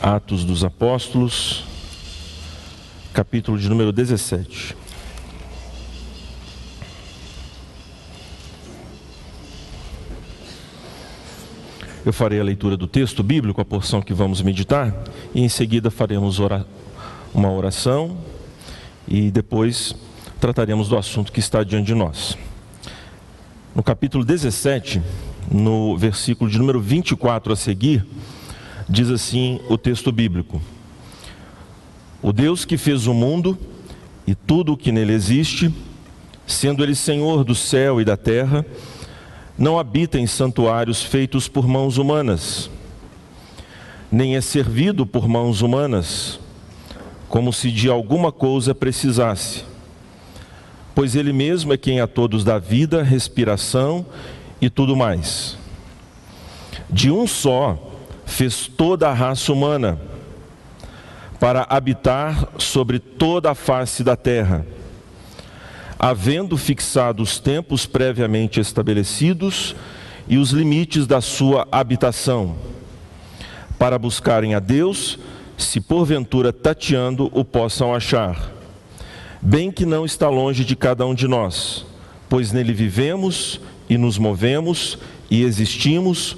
Atos dos Apóstolos, capítulo de número 17. Eu farei a leitura do texto bíblico, a porção que vamos meditar, e em seguida faremos uma oração e depois trataremos do assunto que está diante de nós. No capítulo 17, no versículo de número 24 a seguir, Diz assim o texto bíblico: O Deus que fez o mundo e tudo o que nele existe, sendo ele Senhor do céu e da terra, não habita em santuários feitos por mãos humanas, nem é servido por mãos humanas, como se de alguma coisa precisasse, pois Ele mesmo é quem a todos dá vida, respiração e tudo mais. De um só fez toda a raça humana para habitar sobre toda a face da terra, havendo fixado os tempos previamente estabelecidos e os limites da sua habitação, para buscarem a Deus, se porventura tateando o possam achar. Bem que não está longe de cada um de nós, pois nele vivemos e nos movemos e existimos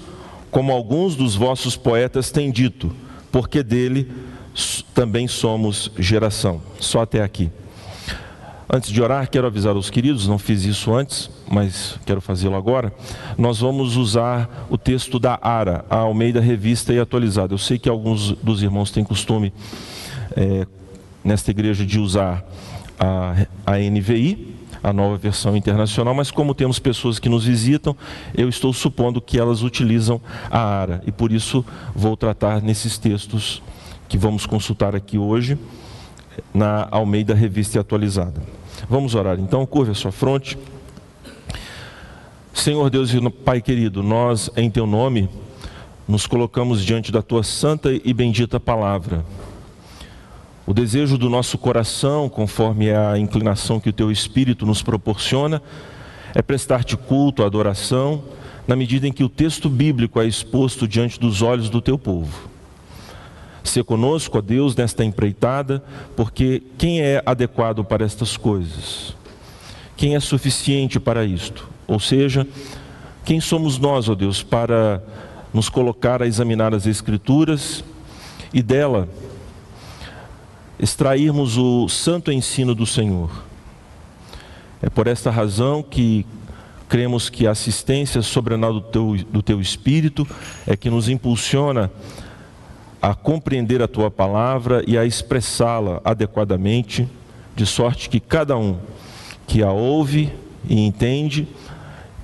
como alguns dos vossos poetas têm dito, porque dele também somos geração. Só até aqui. Antes de orar, quero avisar os queridos, não fiz isso antes, mas quero fazê-lo agora. Nós vamos usar o texto da ARA, a Almeida Revista e Atualizada. Eu sei que alguns dos irmãos têm costume, é, nesta igreja, de usar a, a NVI, a nova versão internacional, mas como temos pessoas que nos visitam, eu estou supondo que elas utilizam a ARA e por isso vou tratar nesses textos que vamos consultar aqui hoje na Almeida Revista Atualizada. Vamos orar então, curva a sua fronte. Senhor Deus e Pai querido, nós em teu nome nos colocamos diante da tua santa e bendita palavra. O desejo do nosso coração, conforme a inclinação que o teu espírito nos proporciona, é prestar-te culto, adoração, na medida em que o texto bíblico é exposto diante dos olhos do teu povo. Se conosco, ó Deus, nesta empreitada, porque quem é adequado para estas coisas? Quem é suficiente para isto? Ou seja, quem somos nós, ó Deus, para nos colocar a examinar as Escrituras e dela extrairmos o santo ensino do Senhor. É por esta razão que cremos que a assistência sobrenatural do teu, do teu Espírito é que nos impulsiona a compreender a tua palavra e a expressá-la adequadamente, de sorte que cada um que a ouve e entende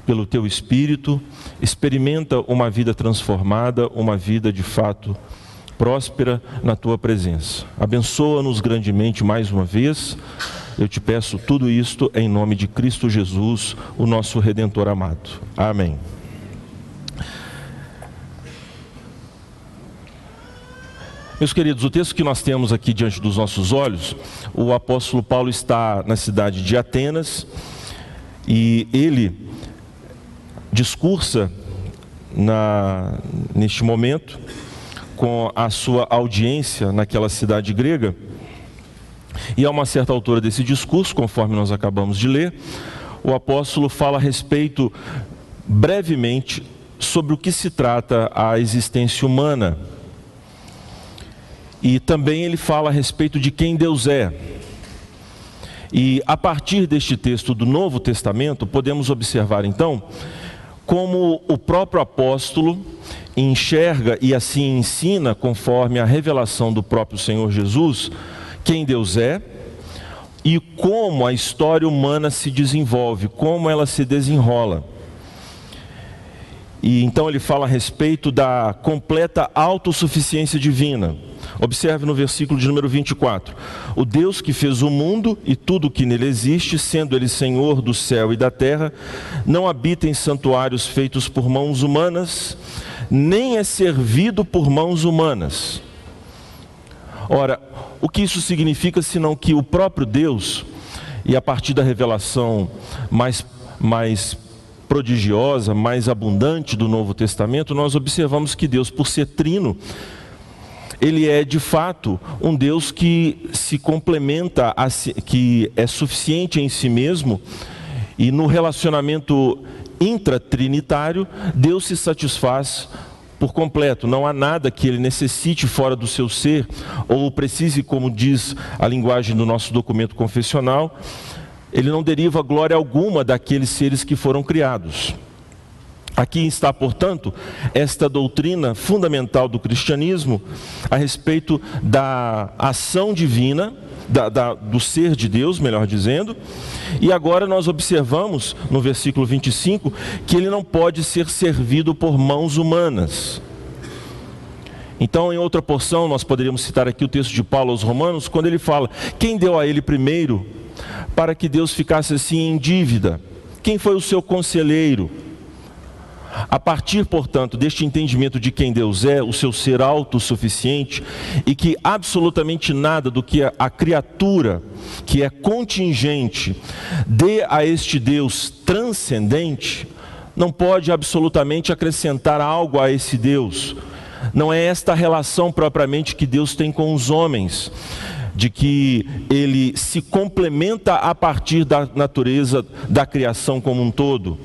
pelo teu Espírito experimenta uma vida transformada, uma vida de fato próspera na tua presença. Abençoa-nos grandemente mais uma vez. Eu te peço tudo isto em nome de Cristo Jesus, o nosso redentor amado. Amém. Meus queridos, o texto que nós temos aqui diante dos nossos olhos, o apóstolo Paulo está na cidade de Atenas e ele discursa na, neste momento com a sua audiência naquela cidade grega. E a uma certa altura desse discurso, conforme nós acabamos de ler, o apóstolo fala a respeito, brevemente, sobre o que se trata a existência humana. E também ele fala a respeito de quem Deus é. E a partir deste texto do Novo Testamento, podemos observar então como o próprio apóstolo enxerga e assim ensina, conforme a revelação do próprio Senhor Jesus, quem Deus é e como a história humana se desenvolve, como ela se desenrola. E então ele fala a respeito da completa autossuficiência divina. Observe no versículo de número 24: O Deus que fez o mundo e tudo o que nele existe, sendo ele Senhor do céu e da terra, não habita em santuários feitos por mãos humanas, nem é servido por mãos humanas. Ora, o que isso significa senão que o próprio Deus, e a partir da revelação mais, mais prodigiosa, mais abundante do Novo Testamento, nós observamos que Deus, por ser trino, ele é de fato um Deus que se complementa, que é suficiente em si mesmo, e no relacionamento intratrinitário, Deus se satisfaz por completo, não há nada que ele necessite fora do seu ser, ou precise, como diz a linguagem do nosso documento confessional, ele não deriva glória alguma daqueles seres que foram criados. Aqui está, portanto, esta doutrina fundamental do cristianismo a respeito da ação divina, da, da, do ser de Deus, melhor dizendo. E agora nós observamos no versículo 25 que ele não pode ser servido por mãos humanas. Então, em outra porção, nós poderíamos citar aqui o texto de Paulo aos Romanos, quando ele fala: Quem deu a ele primeiro para que Deus ficasse assim em dívida? Quem foi o seu conselheiro? A partir, portanto, deste entendimento de quem Deus é, o seu ser autossuficiente, e que absolutamente nada do que a criatura, que é contingente, dê a este Deus transcendente, não pode absolutamente acrescentar algo a esse Deus. Não é esta relação propriamente que Deus tem com os homens, de que ele se complementa a partir da natureza da criação como um todo.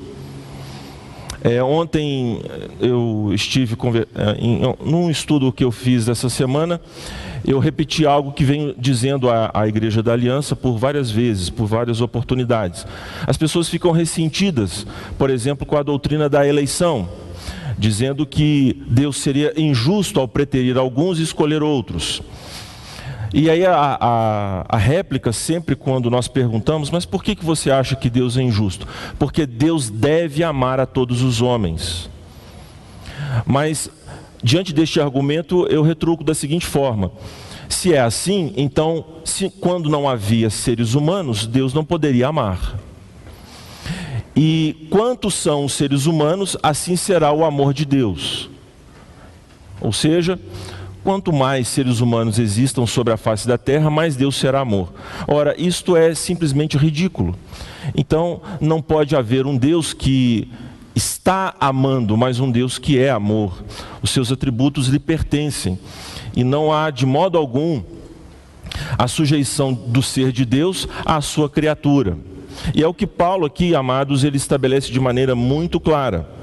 É, ontem eu estive é, em, num estudo que eu fiz essa semana, eu repeti algo que venho dizendo à, à Igreja da Aliança por várias vezes, por várias oportunidades. As pessoas ficam ressentidas, por exemplo, com a doutrina da eleição, dizendo que Deus seria injusto ao preterir alguns e escolher outros. E aí a, a, a, réplica, sempre quando nós perguntamos, mas por que, que você acha que Deus é injusto? Porque Deus deve amar a todos os homens. Mas, diante deste argumento, eu retruco da seguinte forma: se é assim, então, se, quando não havia seres humanos, Deus não poderia amar. E quantos são os seres humanos, assim será o amor de Deus. Ou seja, Quanto mais seres humanos existam sobre a face da terra, mais Deus será amor. Ora, isto é simplesmente ridículo. Então, não pode haver um Deus que está amando, mas um Deus que é amor. Os seus atributos lhe pertencem. E não há de modo algum a sujeição do ser de Deus à sua criatura. E é o que Paulo aqui, amados, ele estabelece de maneira muito clara.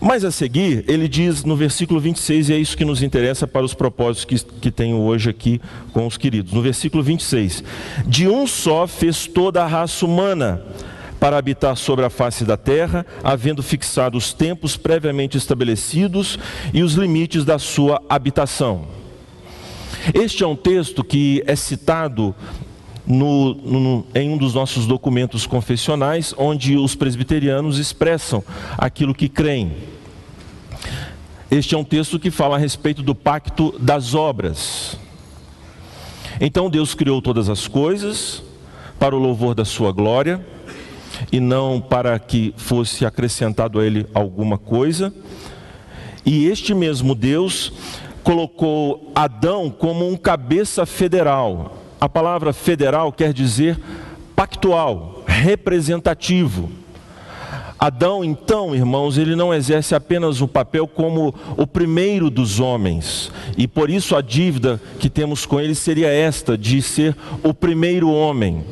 Mas a seguir, ele diz no versículo 26, e é isso que nos interessa para os propósitos que, que tenho hoje aqui com os queridos. No versículo 26, de um só fez toda a raça humana para habitar sobre a face da terra, havendo fixado os tempos previamente estabelecidos e os limites da sua habitação. Este é um texto que é citado no, no, em um dos nossos documentos confessionais, onde os presbiterianos expressam aquilo que creem. Este é um texto que fala a respeito do pacto das obras. Então Deus criou todas as coisas para o louvor da sua glória e não para que fosse acrescentado a ele alguma coisa. E este mesmo Deus colocou Adão como um cabeça federal. A palavra federal quer dizer pactual, representativo. Adão, então, irmãos, ele não exerce apenas o papel como o primeiro dos homens, e por isso a dívida que temos com ele seria esta, de ser o primeiro homem.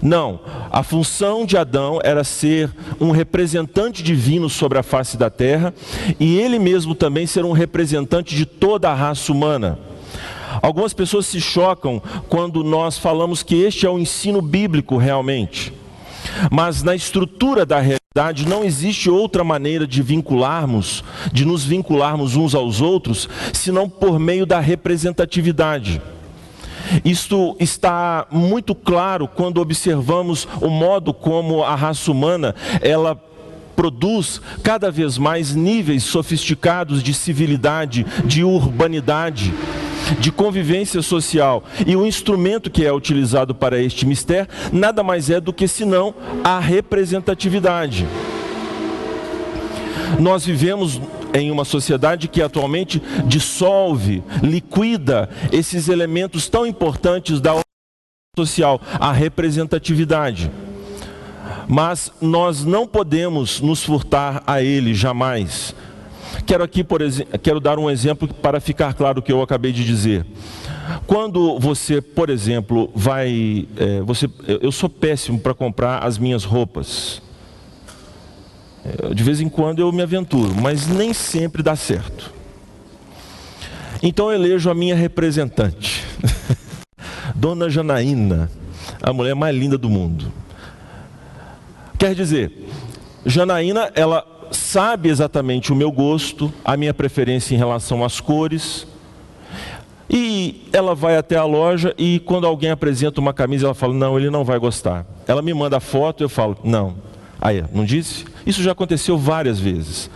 Não, a função de Adão era ser um representante divino sobre a face da terra, e ele mesmo também ser um representante de toda a raça humana. Algumas pessoas se chocam quando nós falamos que este é o ensino bíblico realmente. Mas na estrutura da realidade não existe outra maneira de vincularmos, de nos vincularmos uns aos outros, senão por meio da representatividade. Isto está muito claro quando observamos o modo como a raça humana ela produz cada vez mais níveis sofisticados de civilidade, de urbanidade de convivência social. E o instrumento que é utilizado para este mistério nada mais é do que senão a representatividade. Nós vivemos em uma sociedade que atualmente dissolve, liquida esses elementos tão importantes da social, a representatividade. Mas nós não podemos nos furtar a ele jamais Quero aqui, por exemplo, quero dar um exemplo para ficar claro o que eu acabei de dizer. Quando você, por exemplo, vai, é, você, eu sou péssimo para comprar as minhas roupas. É, de vez em quando eu me aventuro, mas nem sempre dá certo. Então eu elejo a minha representante, Dona Janaína, a mulher mais linda do mundo. Quer dizer, Janaína, ela sabe exatamente o meu gosto, a minha preferência em relação às cores. E ela vai até a loja e quando alguém apresenta uma camisa, ela fala: "Não, ele não vai gostar". Ela me manda a foto, eu falo: "Não". Aí, não disse? Isso já aconteceu várias vezes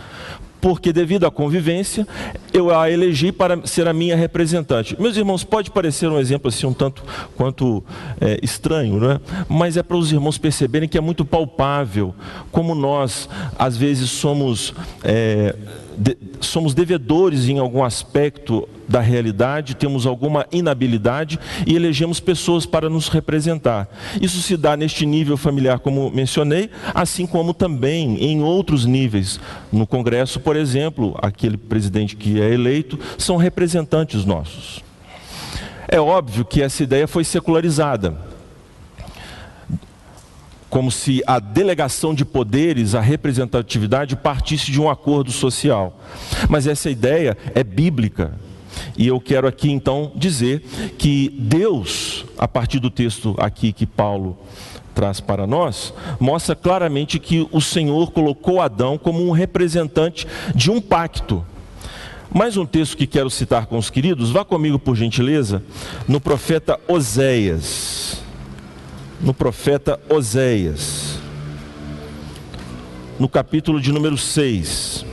porque devido à convivência, eu a elegi para ser a minha representante. Meus irmãos, pode parecer um exemplo assim um tanto quanto é, estranho, não é? mas é para os irmãos perceberem que é muito palpável como nós, às vezes, somos, é, de, somos devedores em algum aspecto da realidade, temos alguma inabilidade e elegemos pessoas para nos representar. Isso se dá neste nível familiar, como mencionei, assim como também em outros níveis. No Congresso, por exemplo, aquele presidente que é eleito são representantes nossos. É óbvio que essa ideia foi secularizada. Como se a delegação de poderes, a representatividade partisse de um acordo social. Mas essa ideia é bíblica, e eu quero aqui então dizer que Deus, a partir do texto aqui que Paulo traz para nós, mostra claramente que o Senhor colocou Adão como um representante de um pacto. Mais um texto que quero citar com os queridos, vá comigo por gentileza, no profeta Oséias. No profeta Oséias, no capítulo de número 6.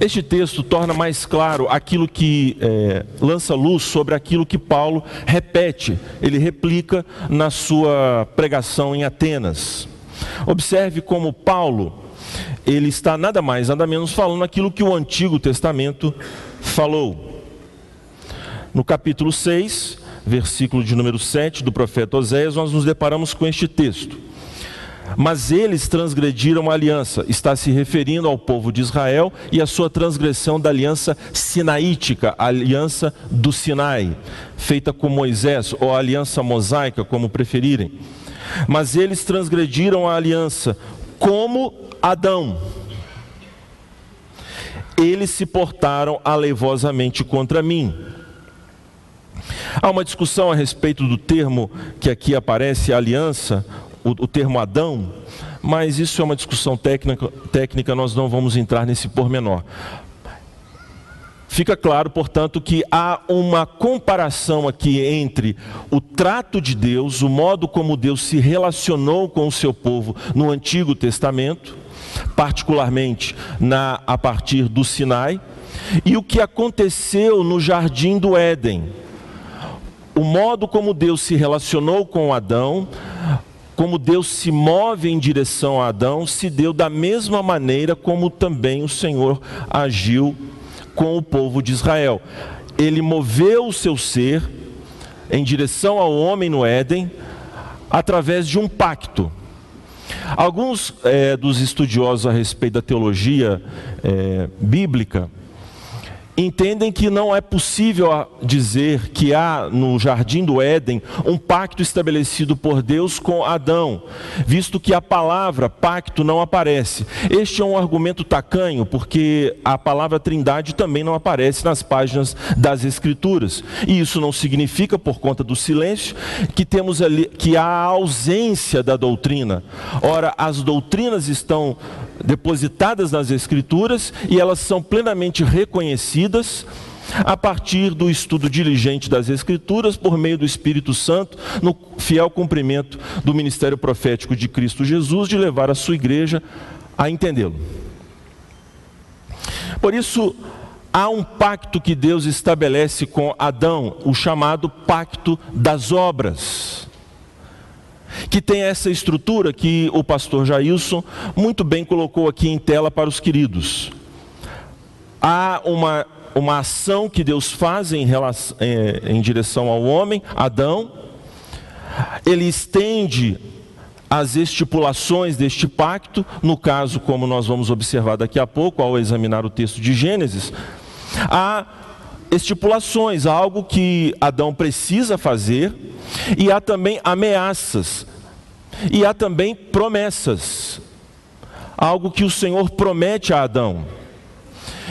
Este texto torna mais claro aquilo que é, lança luz sobre aquilo que Paulo repete, ele replica na sua pregação em Atenas. Observe como Paulo, ele está nada mais, nada menos falando aquilo que o Antigo Testamento falou. No capítulo 6, versículo de número 7 do profeta Oséias, nós nos deparamos com este texto. Mas eles transgrediram a aliança. Está se referindo ao povo de Israel e a sua transgressão da aliança sinaítica, a aliança do Sinai, feita com Moisés, ou a aliança mosaica, como preferirem. Mas eles transgrediram a aliança como Adão. Eles se portaram aleivosamente contra mim. Há uma discussão a respeito do termo que aqui aparece, aliança, o, o termo Adão, mas isso é uma discussão técnica, técnica, nós não vamos entrar nesse pormenor. Fica claro, portanto, que há uma comparação aqui entre o trato de Deus, o modo como Deus se relacionou com o seu povo no Antigo Testamento, particularmente na, a partir do Sinai, e o que aconteceu no jardim do Éden. O modo como Deus se relacionou com Adão, como Deus se move em direção a Adão, se deu da mesma maneira como também o Senhor agiu com o povo de Israel. Ele moveu o seu ser em direção ao homem no Éden através de um pacto. Alguns é, dos estudiosos a respeito da teologia é, bíblica entendem que não é possível dizer que há no jardim do Éden um pacto estabelecido por Deus com Adão, visto que a palavra pacto não aparece. Este é um argumento tacanho, porque a palavra Trindade também não aparece nas páginas das Escrituras. E isso não significa, por conta do silêncio, que temos ali que há ausência da doutrina. Ora, as doutrinas estão depositadas nas Escrituras e elas são plenamente reconhecidas a partir do estudo diligente das Escrituras, por meio do Espírito Santo, no fiel cumprimento do ministério profético de Cristo Jesus, de levar a sua igreja a entendê-lo. Por isso, há um pacto que Deus estabelece com Adão, o chamado pacto das obras que tem essa estrutura que o pastor Jailson muito bem colocou aqui em tela para os queridos. Há uma, uma ação que Deus faz em, relação, em, em direção ao homem, Adão, ele estende as estipulações deste pacto, no caso, como nós vamos observar daqui a pouco, ao examinar o texto de Gênesis, há estipulações, algo que Adão precisa fazer, e há também ameaças, e há também promessas, algo que o Senhor promete a Adão.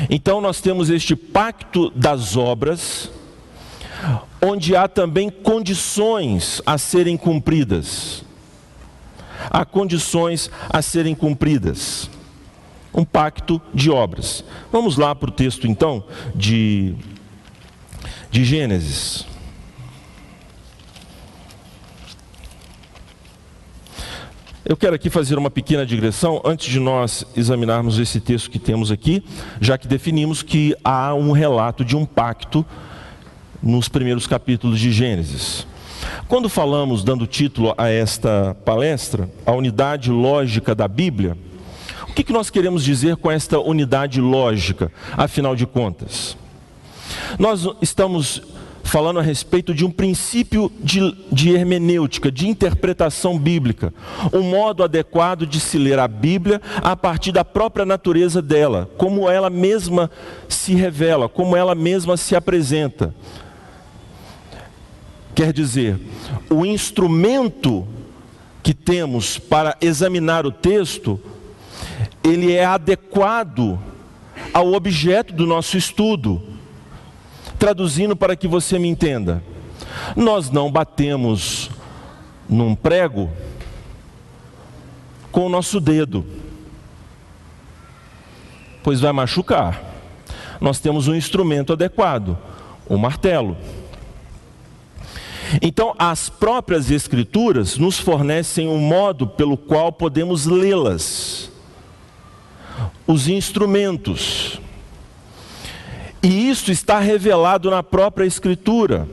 Então nós temos este pacto das obras, onde há também condições a serem cumpridas. Há condições a serem cumpridas. Um pacto de obras. Vamos lá para o texto então de, de Gênesis. Eu quero aqui fazer uma pequena digressão antes de nós examinarmos esse texto que temos aqui, já que definimos que há um relato de um pacto nos primeiros capítulos de Gênesis. Quando falamos, dando título a esta palestra, a unidade lógica da Bíblia, o que, nós queremos dizer com esta unidade lógica, afinal de contas? Nós estamos falando a respeito de um princípio de, de, hermenêutica, de interpretação bíblica, um modo adequado de se ler a Bíblia a partir da própria natureza dela, como ela mesma se revela, como ela mesma se apresenta. Quer dizer, o instrumento que temos para examinar o texto, ele é adequado ao objeto do nosso estudo Traduzindo para que você me entenda, nós não batemos num prego com o nosso dedo, pois vai machucar. Nós temos um instrumento adequado, o um martelo. Então, as próprias Escrituras nos fornecem um modo pelo qual podemos lê-las, os instrumentos. E isso está revelado na própria Escritura.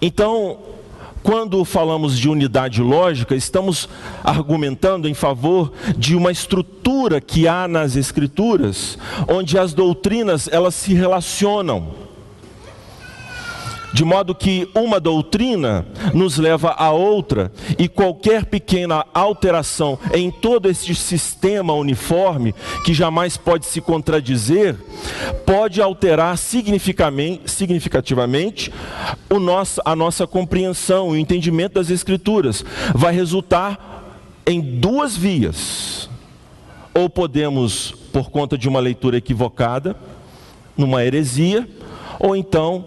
Então, quando falamos de unidade lógica, estamos argumentando em favor de uma estrutura que há nas escrituras, onde as doutrinas elas se relacionam de modo que uma doutrina nos leva a outra, e qualquer pequena alteração em todo este sistema uniforme, que jamais pode se contradizer, pode alterar significativamente o nosso, a nossa compreensão, o entendimento das Escrituras. Vai resultar em duas vias. Ou podemos, por conta de uma leitura equivocada, numa heresia, ou então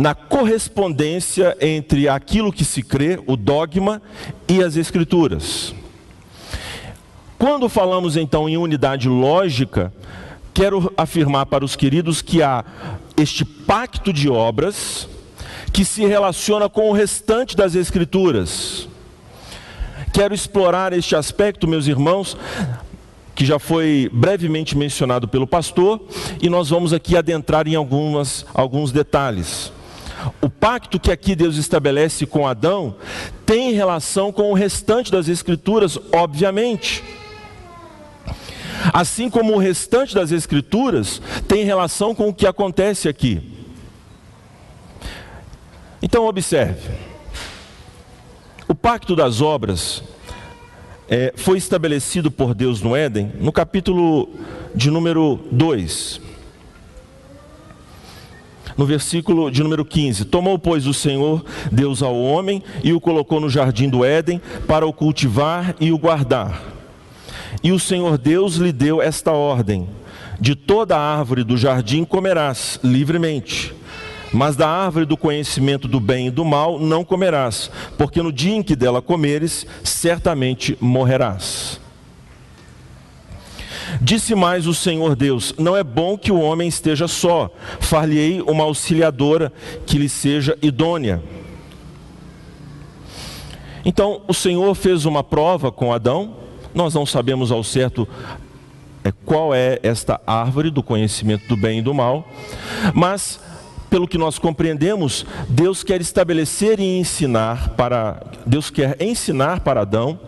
na correspondência entre aquilo que se crê, o dogma, e as escrituras. Quando falamos então em unidade lógica, quero afirmar para os queridos que há este pacto de obras que se relaciona com o restante das escrituras. Quero explorar este aspecto, meus irmãos, que já foi brevemente mencionado pelo pastor, e nós vamos aqui adentrar em algumas, alguns detalhes. O pacto que aqui Deus estabelece com Adão tem relação com o restante das Escrituras, obviamente. Assim como o restante das Escrituras tem relação com o que acontece aqui. Então, observe: o pacto das obras é, foi estabelecido por Deus no Éden, no capítulo de número 2 no versículo de número 15: Tomou, pois, o Senhor Deus ao homem e o colocou no jardim do Éden para o cultivar e o guardar. E o Senhor Deus lhe deu esta ordem: De toda a árvore do jardim comerás livremente. Mas da árvore do conhecimento do bem e do mal não comerás, porque no dia em que dela comeres, certamente morrerás. Disse mais o Senhor Deus: Não é bom que o homem esteja só, far-lhe-ei uma auxiliadora que lhe seja idônea. Então o Senhor fez uma prova com Adão, nós não sabemos ao certo é, qual é esta árvore do conhecimento do bem e do mal, mas pelo que nós compreendemos, Deus quer estabelecer e ensinar para Deus quer ensinar para Adão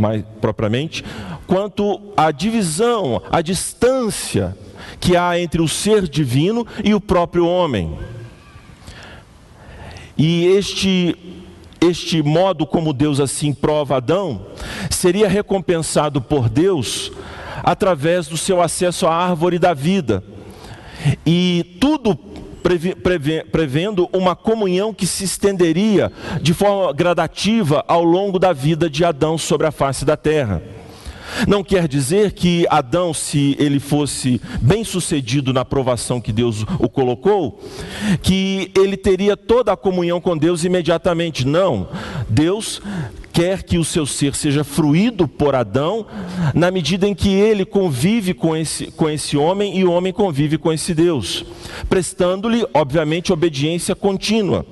mais propriamente, quanto à divisão, à distância que há entre o ser divino e o próprio homem. E este este modo como Deus assim prova Adão, seria recompensado por Deus através do seu acesso à árvore da vida. E tudo prevendo uma comunhão que se estenderia de forma gradativa ao longo da vida de Adão sobre a face da terra. Não quer dizer que Adão, se ele fosse bem sucedido na provação que Deus o colocou, que ele teria toda a comunhão com Deus imediatamente. Não. Deus quer que o seu ser seja fruído por Adão, na medida em que ele convive com esse, com esse homem e o homem convive com esse Deus, prestando-lhe, obviamente, obediência contínua.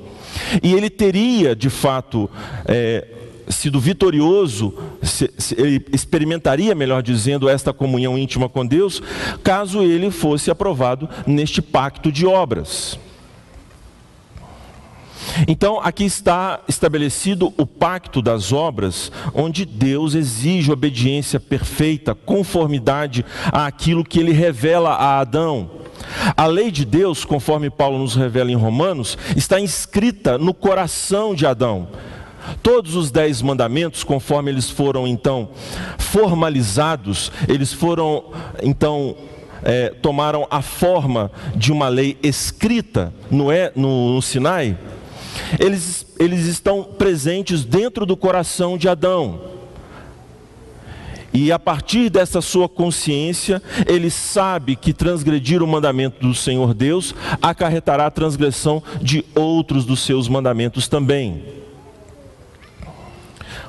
E ele teria, de fato, é, sido vitorioso, se, se, ele experimentaria, melhor dizendo, esta comunhão íntima com Deus, caso ele fosse aprovado neste pacto de obras. Então, aqui está estabelecido o pacto das obras, onde Deus exige obediência perfeita, conformidade àquilo que ele revela a Adão. A lei de Deus, conforme Paulo nos revela em Romanos, está inscrita no coração de Adão. Todos os dez mandamentos, conforme eles foram então formalizados, eles foram então é, tomaram a forma de uma lei escrita no, é, no, no Sinai, eles, eles estão presentes dentro do coração de Adão. E a partir dessa sua consciência, ele sabe que transgredir o mandamento do Senhor Deus acarretará a transgressão de outros dos seus mandamentos também.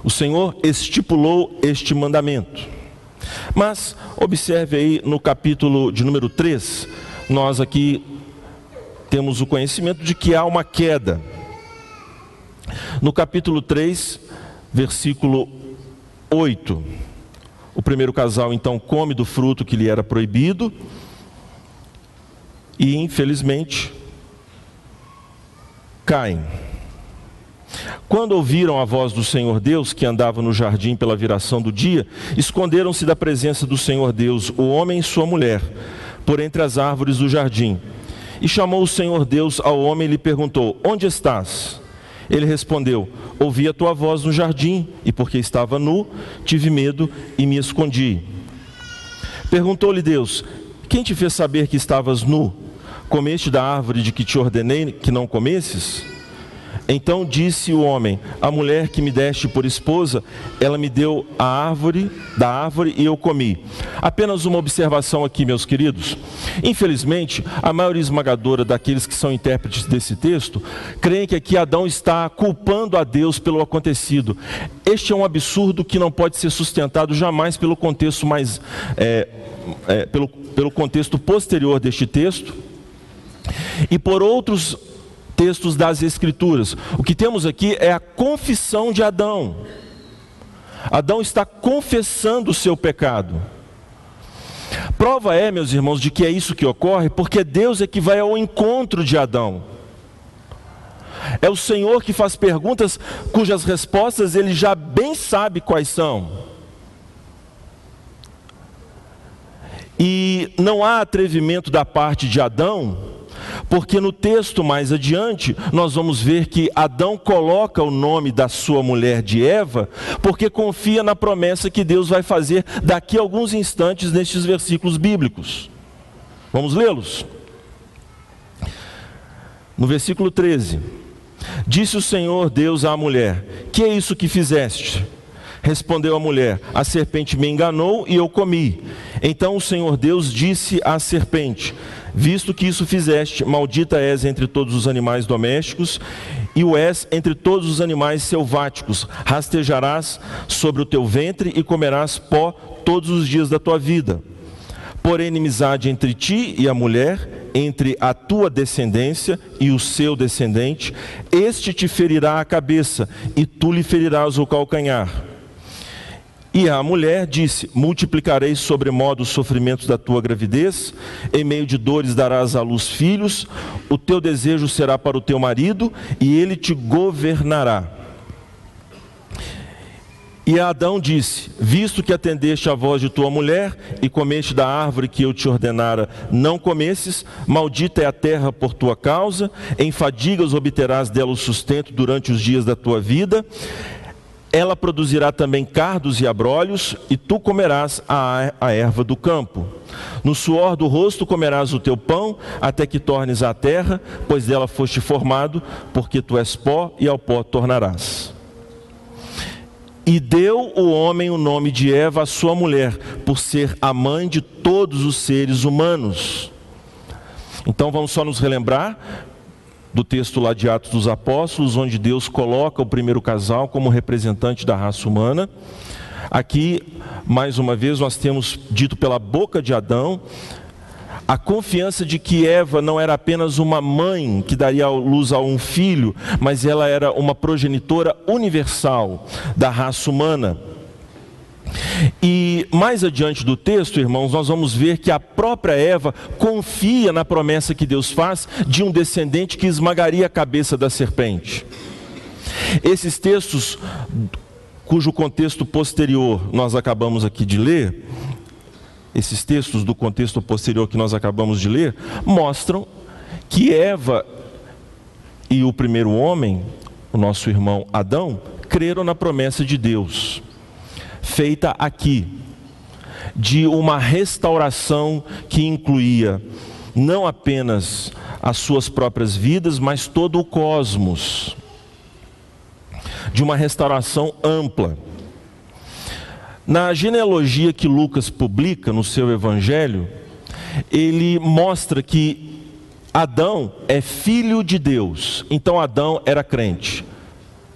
O Senhor estipulou este mandamento. Mas observe aí no capítulo de número 3, nós aqui temos o conhecimento de que há uma queda. No capítulo 3, versículo 8, o primeiro casal então come do fruto que lhe era proibido, e infelizmente caem. Quando ouviram a voz do Senhor Deus, que andava no jardim pela viração do dia, esconderam-se da presença do Senhor Deus, o homem e sua mulher, por entre as árvores do jardim. E chamou o Senhor Deus ao homem e lhe perguntou: Onde estás? Ele respondeu: Ouvi a tua voz no jardim, e porque estava nu, tive medo e me escondi. Perguntou-lhe Deus: Quem te fez saber que estavas nu? Comeste da árvore de que te ordenei que não comesses? Então disse o homem: A mulher que me deste por esposa, ela me deu a árvore da árvore e eu comi. Apenas uma observação aqui, meus queridos. Infelizmente, a maioria esmagadora daqueles que são intérpretes desse texto creem que aqui Adão está culpando a Deus pelo acontecido. Este é um absurdo que não pode ser sustentado jamais pelo contexto mais é, é, pelo, pelo contexto posterior deste texto e por outros textos das Escrituras. O que temos aqui é a confissão de Adão. Adão está confessando o seu pecado. Prova é, meus irmãos, de que é isso que ocorre, porque Deus é que vai ao encontro de Adão. É o Senhor que faz perguntas cujas respostas ele já bem sabe quais são. E não há atrevimento da parte de Adão porque no texto mais adiante, nós vamos ver que Adão coloca o nome da sua mulher de Eva, porque confia na promessa que Deus vai fazer daqui a alguns instantes nestes versículos bíblicos. Vamos lê-los? No versículo 13: Disse o Senhor Deus à mulher: Que é isso que fizeste? Respondeu a mulher: A serpente me enganou e eu comi. Então o Senhor Deus disse à serpente: Visto que isso fizeste, maldita és entre todos os animais domésticos, e o és entre todos os animais selváticos. Rastejarás sobre o teu ventre e comerás pó todos os dias da tua vida. Porém, inimizade entre ti e a mulher, entre a tua descendência e o seu descendente, este te ferirá a cabeça, e tu lhe ferirás o calcanhar. E a mulher disse: Multiplicarei sobremodo os sofrimentos da tua gravidez, em meio de dores darás à luz filhos, o teu desejo será para o teu marido, e ele te governará. E Adão disse: Visto que atendeste à voz de tua mulher e comeste da árvore que eu te ordenara, não comesses, maldita é a terra por tua causa, em fadigas obterás dela o sustento durante os dias da tua vida. Ela produzirá também cardos e abrolhos, e tu comerás a, a erva do campo. No suor do rosto comerás o teu pão, até que tornes à terra, pois dela foste formado, porque tu és pó e ao pó tornarás. E deu o homem o nome de Eva à sua mulher, por ser a mãe de todos os seres humanos. Então vamos só nos relembrar do texto lá de Atos dos Apóstolos, onde Deus coloca o primeiro casal como representante da raça humana. Aqui, mais uma vez, nós temos dito pela boca de Adão a confiança de que Eva não era apenas uma mãe que daria luz a um filho, mas ela era uma progenitora universal da raça humana. E mais adiante do texto, irmãos, nós vamos ver que a própria Eva confia na promessa que Deus faz de um descendente que esmagaria a cabeça da serpente. Esses textos, cujo contexto posterior nós acabamos aqui de ler, esses textos do contexto posterior que nós acabamos de ler, mostram que Eva e o primeiro homem, o nosso irmão Adão, creram na promessa de Deus, feita aqui, de uma restauração que incluía não apenas as suas próprias vidas, mas todo o cosmos, de uma restauração ampla. Na genealogia que Lucas publica no seu evangelho, ele mostra que Adão é filho de Deus. Então Adão era crente.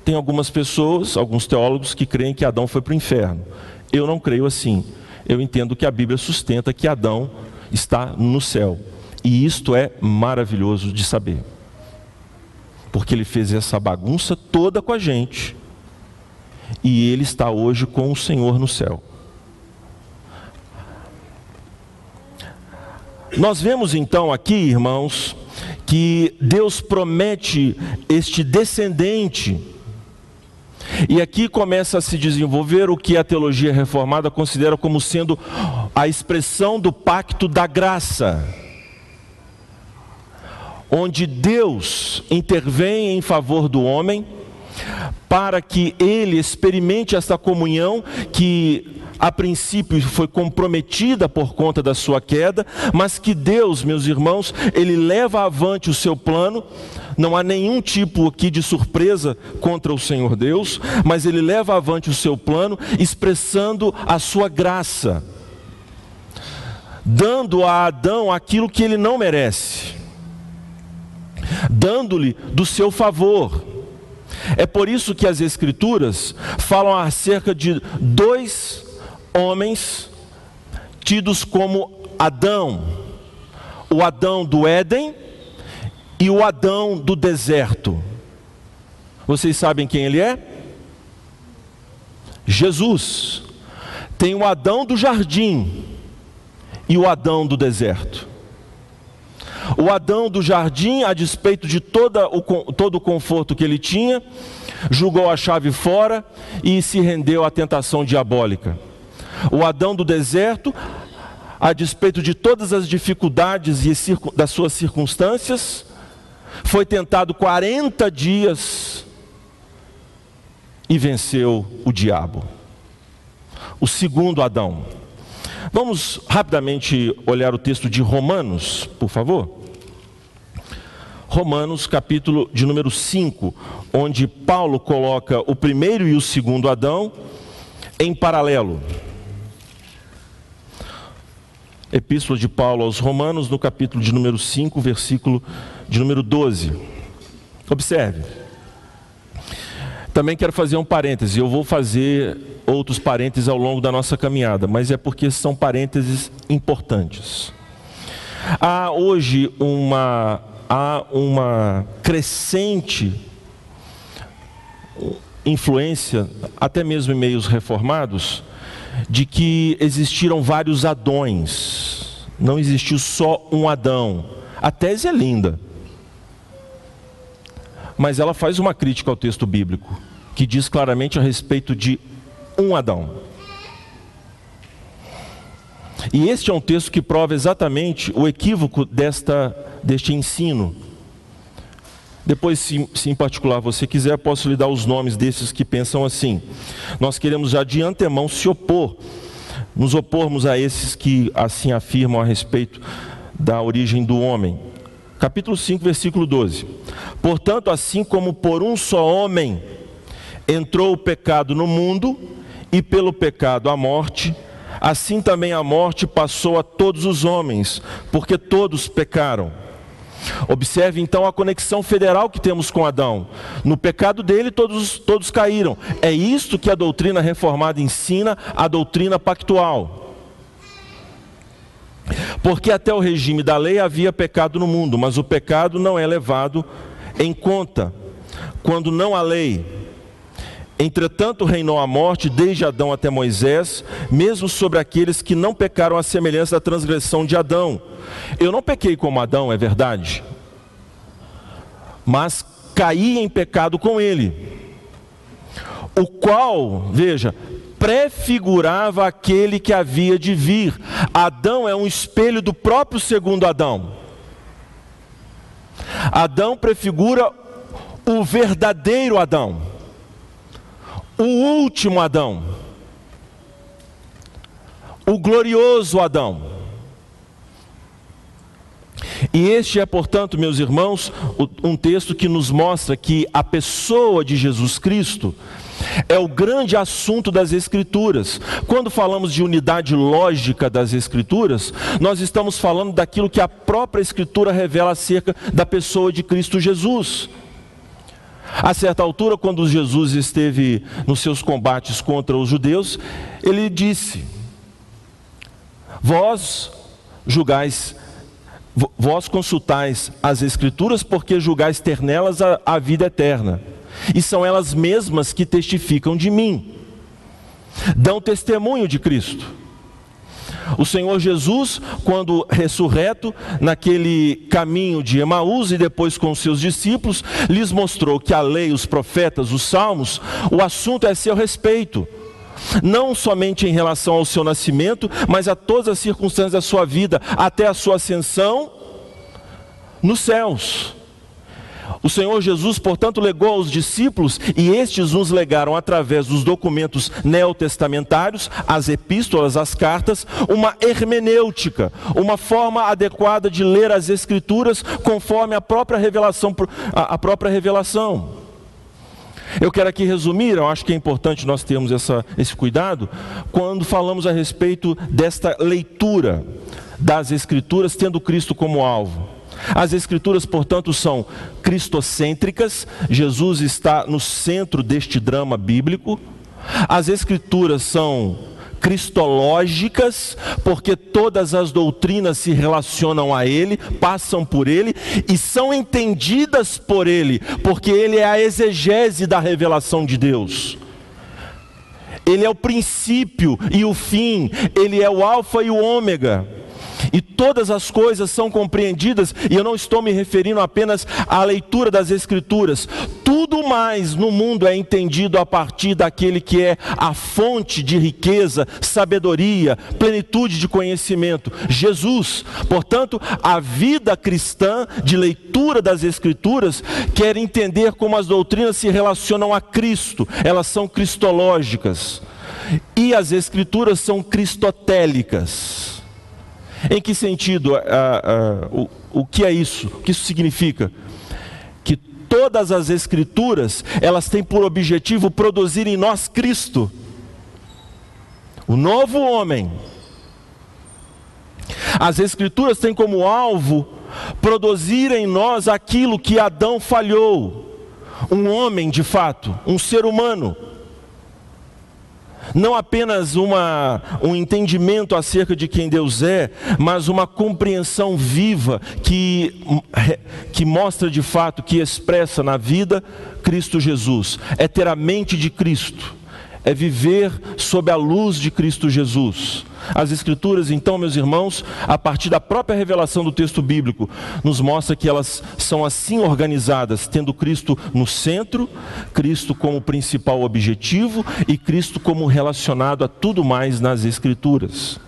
Tem algumas pessoas, alguns teólogos que creem que Adão foi para o inferno. Eu não creio assim. Eu entendo que a Bíblia sustenta que Adão está no céu. E isto é maravilhoso de saber. Porque ele fez essa bagunça toda com a gente e ele está hoje com o Senhor no céu. Nós vemos então aqui, irmãos, que Deus promete este descendente. E aqui começa a se desenvolver o que a teologia reformada considera como sendo a expressão do pacto da graça. Onde Deus intervém em favor do homem para que ele experimente esta comunhão que a princípio foi comprometida por conta da sua queda, mas que Deus, meus irmãos, ele leva avante o seu plano. Não há nenhum tipo aqui de surpresa contra o Senhor Deus, mas ele leva avante o seu plano, expressando a sua graça, dando a Adão aquilo que ele não merece, dando-lhe do seu favor é por isso que as Escrituras falam acerca de dois homens tidos como Adão: o Adão do Éden e o Adão do deserto. Vocês sabem quem ele é? Jesus. Tem o Adão do jardim e o Adão do deserto. O Adão do jardim, a despeito de toda o, todo o conforto que ele tinha, jogou a chave fora e se rendeu à tentação diabólica. O Adão do deserto, a despeito de todas as dificuldades e das suas circunstâncias, foi tentado 40 dias e venceu o diabo. O segundo Adão. Vamos rapidamente olhar o texto de Romanos, por favor. Romanos, capítulo de número 5, onde Paulo coloca o primeiro e o segundo Adão em paralelo. Epístola de Paulo aos Romanos, no capítulo de número 5, versículo de número 12. Observe. Também quero fazer um parêntese, eu vou fazer outros parênteses ao longo da nossa caminhada, mas é porque são parênteses importantes. Há hoje uma, há uma crescente influência, até mesmo em meios reformados, de que existiram vários Adões, não existiu só um Adão. A tese é linda mas ela faz uma crítica ao texto bíblico, que diz claramente a respeito de um Adão. E este é um texto que prova exatamente o equívoco desta, deste ensino. Depois, se, se, em particular você quiser, posso lhe dar os nomes desses que pensam assim. Nós queremos já de antemão se opor, nos opormos a esses que assim afirmam a respeito da origem do homem. Capítulo 5, versículo 12. Portanto, assim como por um só homem entrou o pecado no mundo, e pelo pecado a morte, assim também a morte passou a todos os homens, porque todos pecaram. Observe então a conexão federal que temos com Adão. No pecado dele, todos, todos caíram. É isto que a doutrina reformada ensina, a doutrina pactual. Porque até o regime da lei havia pecado no mundo, mas o pecado não é levado em conta quando não há lei. Entretanto, reinou a morte desde Adão até Moisés, mesmo sobre aqueles que não pecaram à semelhança da transgressão de Adão. Eu não pequei como Adão, é verdade, mas caí em pecado com ele, o qual, veja, prefigurava aquele que havia de vir. Adão é um espelho do próprio segundo Adão. Adão prefigura o verdadeiro Adão o último Adão, o glorioso Adão. E este é, portanto, meus irmãos, um texto que nos mostra que a pessoa de Jesus Cristo é o grande assunto das Escrituras. Quando falamos de unidade lógica das Escrituras, nós estamos falando daquilo que a própria Escritura revela acerca da pessoa de Cristo Jesus. A certa altura, quando Jesus esteve nos seus combates contra os judeus, ele disse: Vós julgais, vós consultais as Escrituras, porque julgais ter nelas a, a vida eterna, e são elas mesmas que testificam de mim, dão testemunho de Cristo. O Senhor Jesus, quando ressurreto, naquele caminho de Emaús e depois com seus discípulos, lhes mostrou que a lei, os profetas, os salmos, o assunto é seu respeito. Não somente em relação ao seu nascimento, mas a todas as circunstâncias da sua vida, até a sua ascensão nos céus. O Senhor Jesus, portanto, legou aos discípulos, e estes nos legaram através dos documentos neotestamentários, as epístolas, as cartas, uma hermenêutica, uma forma adequada de ler as Escrituras conforme a própria revelação. A própria revelação. Eu quero aqui resumir, eu acho que é importante nós termos essa, esse cuidado, quando falamos a respeito desta leitura das Escrituras, tendo Cristo como alvo. As Escrituras, portanto, são cristocêntricas, Jesus está no centro deste drama bíblico. As Escrituras são cristológicas, porque todas as doutrinas se relacionam a Ele, passam por Ele e são entendidas por Ele, porque Ele é a exegese da revelação de Deus. Ele é o princípio e o fim, Ele é o Alfa e o Ômega e todas as coisas são compreendidas, e eu não estou me referindo apenas à leitura das Escrituras, tudo mais no mundo é entendido a partir daquele que é a fonte de riqueza, sabedoria, plenitude de conhecimento, Jesus. Portanto, a vida cristã de leitura das Escrituras quer entender como as doutrinas se relacionam a Cristo, elas são cristológicas. E as Escrituras são cristotélicas. Em que sentido? o, o que é isso? O que isso significa? Que todas as escrituras, elas têm por objetivo produzir em nós Cristo, o novo homem. As escrituras têm como alvo produzir em nós aquilo que Adão falhou, um homem de fato, um ser humano não apenas uma, um entendimento acerca de quem Deus é, mas uma compreensão viva que, que mostra de fato, que expressa na vida Cristo Jesus. É ter a mente de Cristo, é viver sob a luz de Cristo Jesus. As Escrituras, então, meus irmãos, a partir da própria revelação do texto bíblico, nos mostra que elas são assim organizadas, tendo Cristo no centro, Cristo como principal objetivo e Cristo como relacionado a tudo mais nas Escrituras.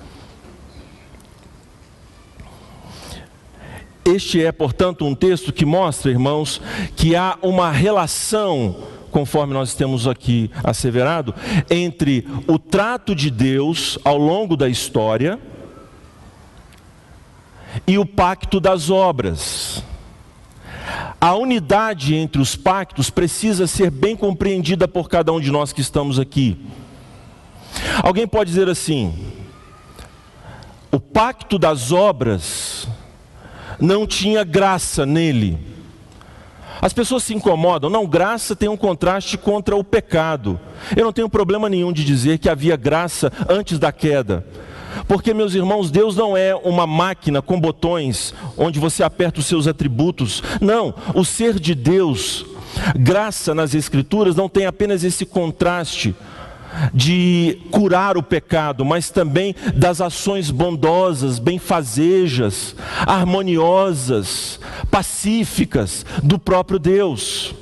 Este é, portanto, um texto que mostra, irmãos, que há uma relação conforme nós temos aqui asseverado, entre o trato de Deus ao longo da história e o pacto das obras. A unidade entre os pactos precisa ser bem compreendida por cada um de nós que estamos aqui. Alguém pode dizer assim: o pacto das obras não tinha graça nele. As pessoas se incomodam. Não, graça tem um contraste contra o pecado. Eu não tenho problema nenhum de dizer que havia graça antes da queda. Porque, meus irmãos, Deus não é uma máquina com botões onde você aperta os seus atributos. Não, o ser de Deus, graça nas Escrituras, não tem apenas esse contraste de curar o pecado, mas também das ações bondosas, benfazejas, harmoniosas, pacíficas do próprio Deus.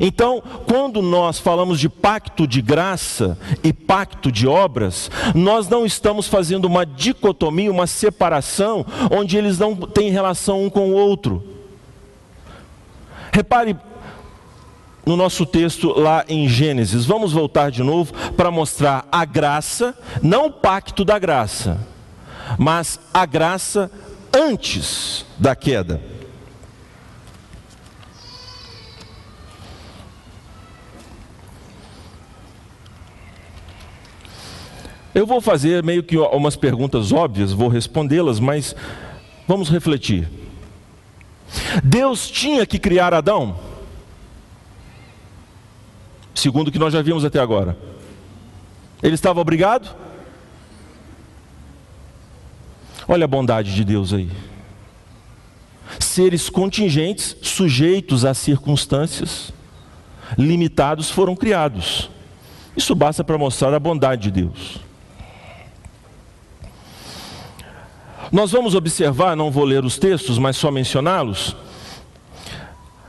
Então, quando nós falamos de pacto de graça e pacto de obras, nós não estamos fazendo uma dicotomia, uma separação, onde eles não têm relação um com o outro. Repare no nosso texto lá em Gênesis. Vamos voltar de novo para mostrar a graça, não o pacto da graça, mas a graça antes da queda. Eu vou fazer meio que umas perguntas óbvias, vou respondê-las, mas vamos refletir. Deus tinha que criar Adão? Segundo o que nós já vimos até agora. Ele estava obrigado? Olha a bondade de Deus aí. Seres contingentes, sujeitos a circunstâncias limitados, foram criados. Isso basta para mostrar a bondade de Deus. Nós vamos observar, não vou ler os textos, mas só mencioná-los,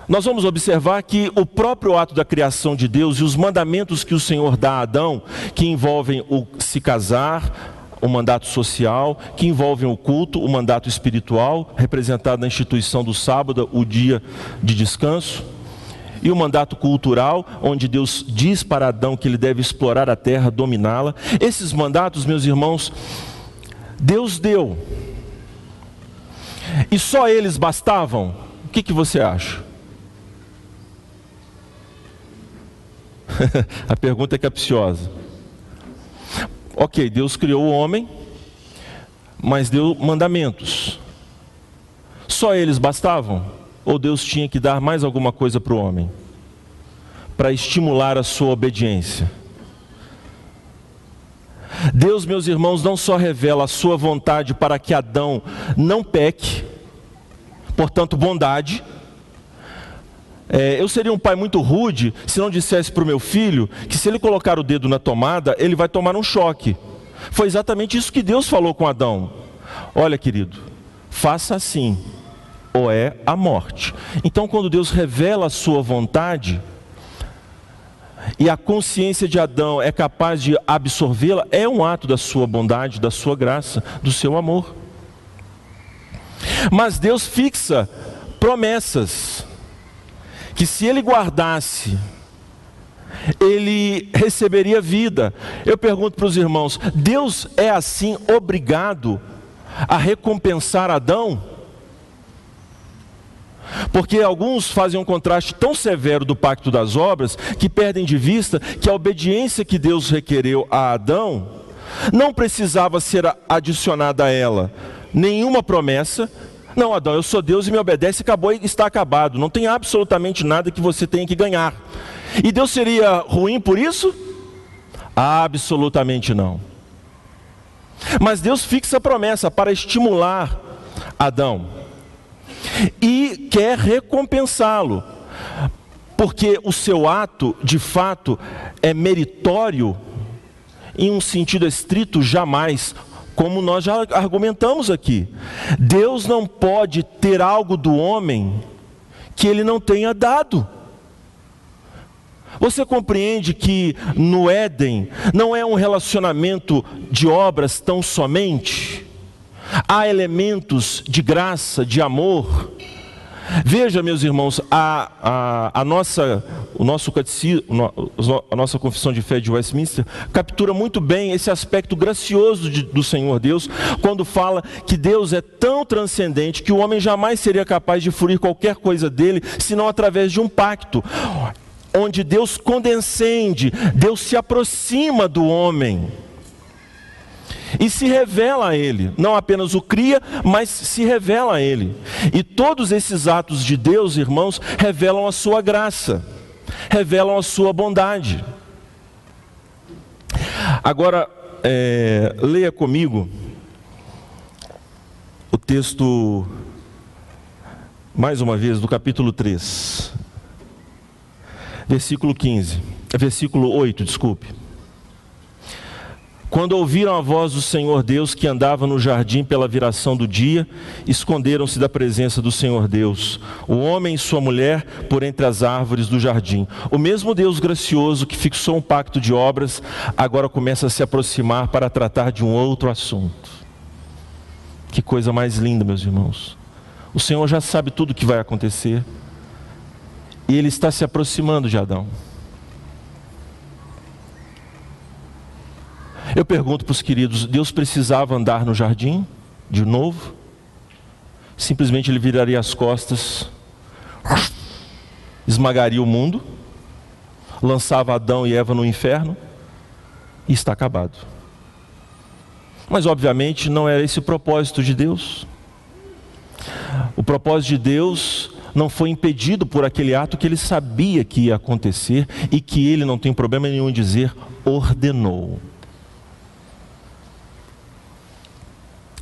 nós vamos observar que o próprio ato da criação de Deus e os mandamentos que o Senhor dá a Adão, que envolvem o se casar, o mandato social, que envolvem o culto, o mandato espiritual, representado na instituição do sábado, o dia de descanso, e o mandato cultural, onde Deus diz para Adão que ele deve explorar a terra, dominá-la. Esses mandatos, meus irmãos, Deus deu. E só eles bastavam? O que, que você acha? a pergunta é capciosa. Ok, Deus criou o homem, mas deu mandamentos. Só eles bastavam? Ou Deus tinha que dar mais alguma coisa para o homem? Para estimular a sua obediência? Deus, meus irmãos, não só revela a sua vontade para que Adão não peque, portanto, bondade, é, eu seria um pai muito rude se não dissesse para o meu filho que se ele colocar o dedo na tomada, ele vai tomar um choque. Foi exatamente isso que Deus falou com Adão. Olha, querido, faça assim, ou é a morte. Então, quando Deus revela a sua vontade, e a consciência de Adão é capaz de absorvê-la, é um ato da sua bondade, da sua graça, do seu amor. Mas Deus fixa promessas que se ele guardasse, ele receberia vida. Eu pergunto para os irmãos: Deus é assim obrigado a recompensar Adão? Porque alguns fazem um contraste tão severo do pacto das obras que perdem de vista que a obediência que Deus requereu a Adão não precisava ser adicionada a ela nenhuma promessa, não, Adão, eu sou Deus e me obedece, acabou e está acabado. Não tem absolutamente nada que você tenha que ganhar. E Deus seria ruim por isso? Absolutamente não. Mas Deus fixa a promessa para estimular Adão e quer recompensá-lo, porque o seu ato, de fato, é meritório Em um sentido estrito, jamais, como nós já argumentamos aqui. Deus não pode ter algo do homem que ele não tenha dado. Você compreende que no Éden não é um relacionamento de obras tão somente? Há elementos de graça, de amor. Veja, meus irmãos, a, a, a nossa, o nosso a nossa confissão de fé de Westminster captura muito bem esse aspecto gracioso de, do Senhor Deus, quando fala que Deus é tão transcendente que o homem jamais seria capaz de furir qualquer coisa dele, senão através de um pacto onde Deus condescende, Deus se aproxima do homem e se revela a ele, não apenas o cria, mas se revela a ele. E todos esses atos de Deus, irmãos, revelam a sua graça, revelam a sua bondade. Agora, é, leia comigo o texto, mais uma vez, do capítulo 3 versículo 15, versículo 8, desculpe. Quando ouviram a voz do Senhor Deus que andava no jardim pela viração do dia, esconderam-se da presença do Senhor Deus, o homem e sua mulher por entre as árvores do jardim. O mesmo Deus gracioso que fixou um pacto de obras, agora começa a se aproximar para tratar de um outro assunto. Que coisa mais linda, meus irmãos. O Senhor já sabe tudo o que vai acontecer. E ele está se aproximando de Adão. Eu pergunto para os queridos: Deus precisava andar no jardim de novo? Simplesmente ele viraria as costas, esmagaria o mundo, lançava Adão e Eva no inferno e está acabado. Mas obviamente não era esse o propósito de Deus. O propósito de Deus não foi impedido por aquele ato que ele sabia que ia acontecer e que ele não tem problema nenhum em dizer ordenou.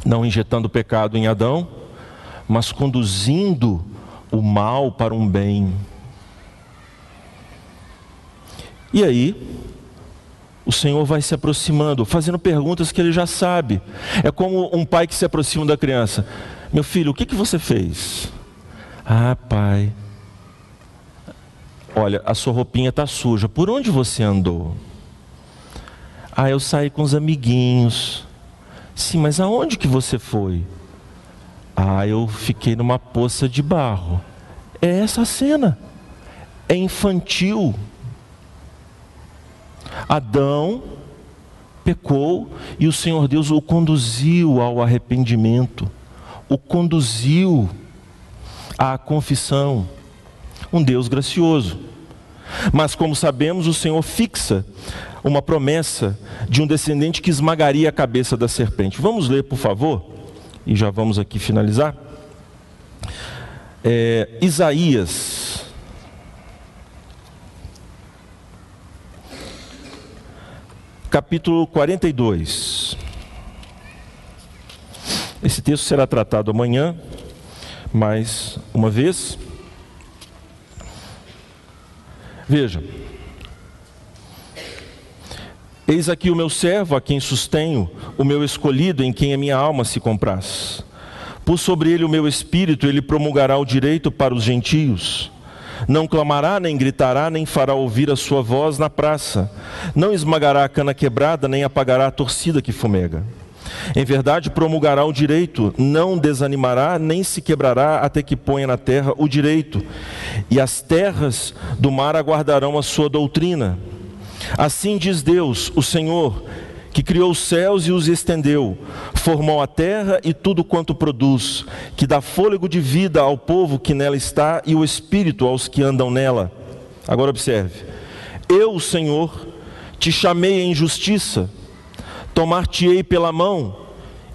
Não injetando pecado em Adão, mas conduzindo o mal para um bem. E aí, o Senhor vai se aproximando, fazendo perguntas que ele já sabe. É como um pai que se aproxima da criança: Meu filho, o que, que você fez? Ah, pai, olha, a sua roupinha está suja, por onde você andou? Ah, eu saí com os amiguinhos. Sim, mas aonde que você foi? Ah, eu fiquei numa poça de barro. É essa a cena. É infantil. Adão pecou e o Senhor Deus o conduziu ao arrependimento, o conduziu à confissão. Um Deus gracioso. Mas, como sabemos, o Senhor fixa uma promessa de um descendente que esmagaria a cabeça da serpente. Vamos ler, por favor, e já vamos aqui finalizar. É, Isaías. Capítulo 42. Esse texto será tratado amanhã mais uma vez. Veja. Eis aqui o meu servo, a quem sustenho, o meu escolhido, em quem a minha alma se compraz. Pus sobre ele o meu espírito, ele promulgará o direito para os gentios. Não clamará, nem gritará, nem fará ouvir a sua voz na praça. Não esmagará a cana quebrada, nem apagará a torcida que fumega. Em verdade, promulgará o direito, não desanimará, nem se quebrará até que ponha na terra o direito, e as terras do mar aguardarão a sua doutrina. Assim diz Deus, o Senhor, que criou os céus e os estendeu, formou a terra e tudo quanto produz, que dá fôlego de vida ao povo que nela está e o espírito aos que andam nela. Agora observe: Eu, o Senhor, te chamei em justiça Tomar-te-ei pela mão,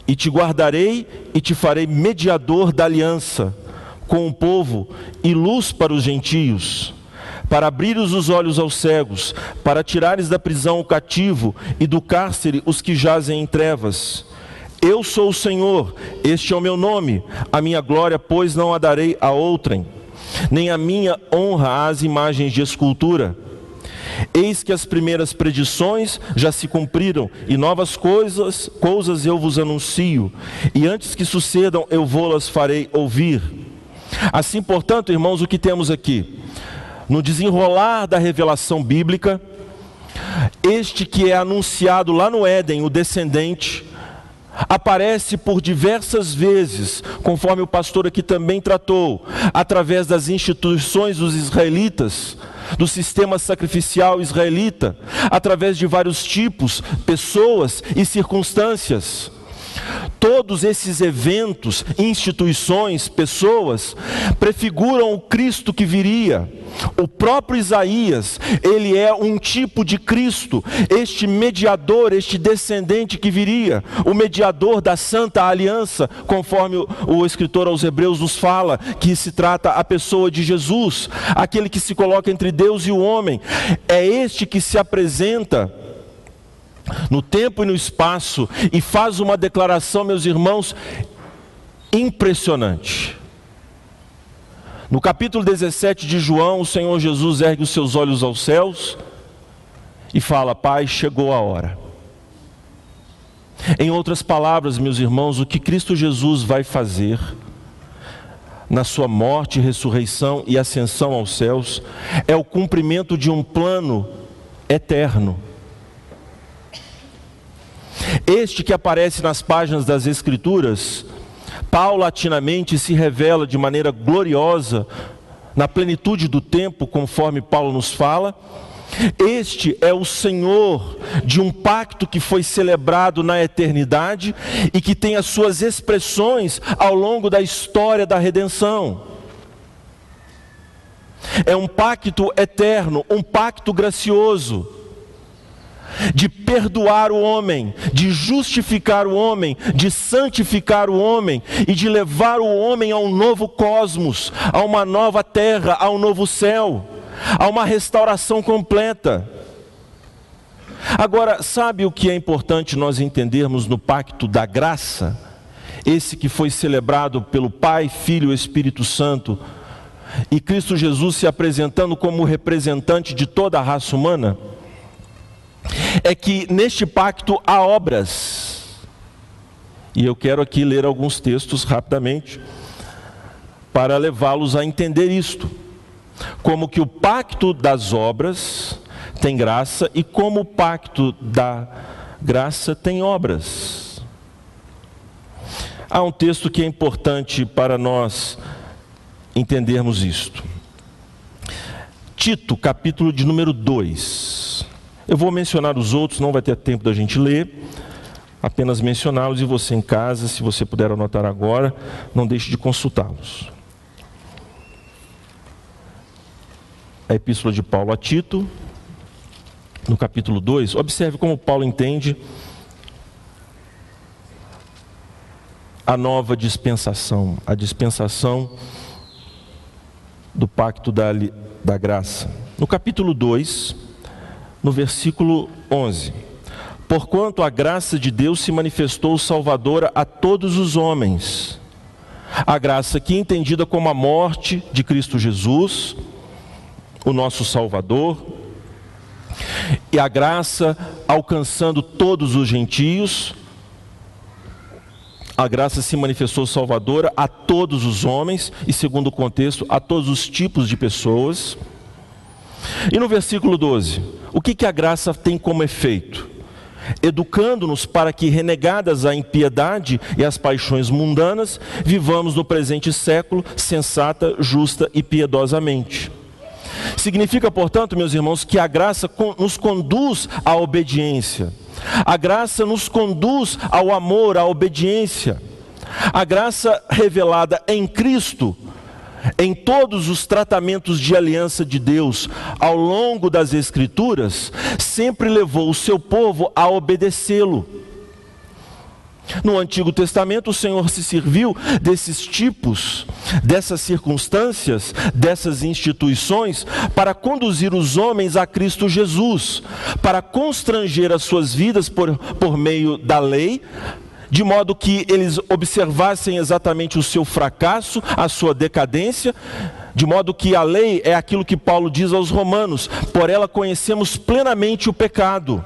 e te guardarei e te farei mediador da aliança com o povo e luz para os gentios, para abrires os olhos aos cegos, para tirares da prisão o cativo e do cárcere os que jazem em trevas. Eu sou o Senhor, este é o meu nome, a minha glória, pois não a darei a outrem, nem a minha honra às imagens de escultura Eis que as primeiras predições já se cumpriram, e novas coisas, coisas eu vos anuncio, e antes que sucedam eu vou-las farei ouvir. Assim, portanto, irmãos, o que temos aqui? No desenrolar da revelação bíblica, este que é anunciado lá no Éden, o descendente, aparece por diversas vezes, conforme o pastor aqui também tratou, através das instituições dos israelitas, do sistema sacrificial israelita, através de vários tipos, pessoas e circunstâncias. Todos esses eventos, instituições, pessoas, prefiguram o Cristo que viria. O próprio Isaías, ele é um tipo de Cristo, este mediador, este descendente que viria, o mediador da santa aliança, conforme o, escritor aos Hebreus nos fala, que se trata a pessoa de Jesus, aquele que se coloca entre Deus e o homem. É este que se apresenta no tempo e no espaço e faz uma declaração, meus irmãos, impressionante. No capítulo 17 de João, o Senhor Jesus ergue os seus olhos aos céus e fala: Pai, chegou a hora. Em outras palavras, meus irmãos, o que Cristo Jesus vai fazer na sua morte, ressurreição e ascensão aos céus é o cumprimento de um plano eterno este que aparece nas páginas das Escrituras, paulatinamente se revela de maneira gloriosa, na plenitude do tempo, conforme Paulo nos fala. Este é o Senhor de um pacto que foi celebrado na eternidade e que tem as suas expressões ao longo da história da redenção. É um pacto eterno, um pacto gracioso de perdoar o homem, de justificar o homem, de santificar o homem e de levar o homem a um novo cosmos, a uma nova terra, a um novo céu, a uma restauração completa. Agora, sabe o que é importante nós entendermos no pacto da graça? Esse que foi celebrado pelo Pai, Filho e Espírito Santo, e Cristo Jesus se apresentando como representante de toda a raça humana? É que neste pacto há obras. E eu quero aqui ler alguns textos rapidamente para levá-los a entender isto. Como que o pacto das obras tem graça e como o pacto da graça tem obras. Há um texto que é importante para nós entendermos isto. Tito, capítulo de número 2. Eu vou mencionar os outros, não vai ter tempo da gente ler, apenas mencioná-los e você em casa, se você puder anotar agora, não deixe de consultá-los. A epístola de Paulo a Tito, no capítulo 2, observe como Paulo entende a nova dispensação, a dispensação do pacto da, da graça. No capítulo 2, no versículo 11: Porquanto a graça de Deus se manifestou salvadora a todos os homens. A graça aqui entendida como a morte de Cristo Jesus, o nosso Salvador, e a graça alcançando todos os gentios. A graça se manifestou salvadora a todos os homens e, segundo o contexto, a todos os tipos de pessoas. E no versículo 12, o que, que a graça tem como efeito? Educando-nos para que, renegadas a impiedade e as paixões mundanas, vivamos no presente século sensata, justa e piedosamente. Significa, portanto, meus irmãos, que a graça nos conduz à obediência. A graça nos conduz ao amor, à obediência. A graça revelada em Cristo em todos os tratamentos de aliança de Deus ao longo das Escrituras, sempre levou o seu povo a obedecê-lo. No Antigo Testamento, o Senhor se serviu desses tipos, dessas circunstâncias, dessas instituições, para conduzir os homens a Cristo Jesus, para constranger as suas vidas por, por meio da lei, de modo que eles observassem exatamente o seu fracasso, a sua decadência, De modo que a lei é aquilo que Paulo diz aos Romanos: por ela conhecemos plenamente o pecado.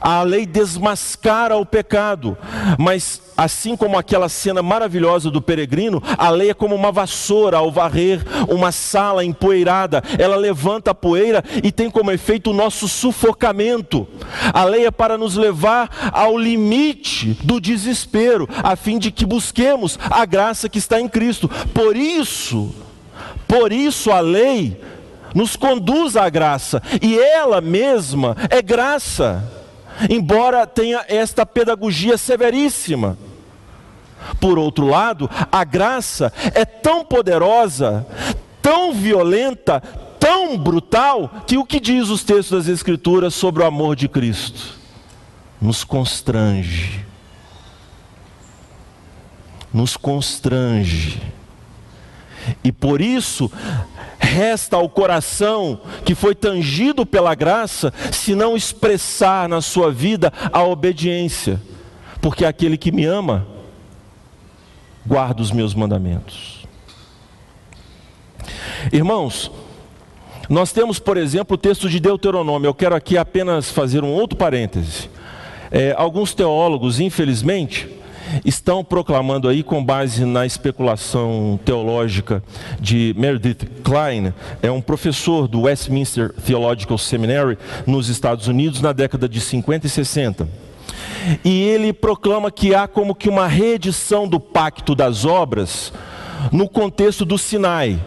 A lei desmascara o pecado, mas assim como aquela cena maravilhosa do peregrino, a lei é como uma vassoura ao varrer uma sala empoeirada. Ela levanta a poeira e tem como efeito o nosso sufocamento. A lei é para nos levar ao limite do desespero, a fim de que busquemos a graça que está em Cristo. Por isso, por isso a lei nos conduz à graça, e ela mesma é graça, embora tenha esta pedagogia severíssima. Por outro lado, a graça é tão poderosa, tão violenta, tão brutal, que o que diz os textos das Escrituras sobre o amor de Cristo? Nos constrange. Nos constrange. E por isso, resta ao coração que foi tangido pela graça, se não expressar na sua vida a obediência, porque aquele que me ama, guarda os meus mandamentos. Irmãos, nós temos, por exemplo, o texto de Deuteronômio. Eu quero aqui apenas fazer um outro parêntese. É, alguns teólogos, infelizmente, estão proclamando aí, com base na especulação teológica de Meredith Klein, é um professor do Westminster Theological Seminary nos Estados Unidos na década de 50 e 60. E ele proclama que há como que uma reedição do pacto das obras no contexto do Sinai.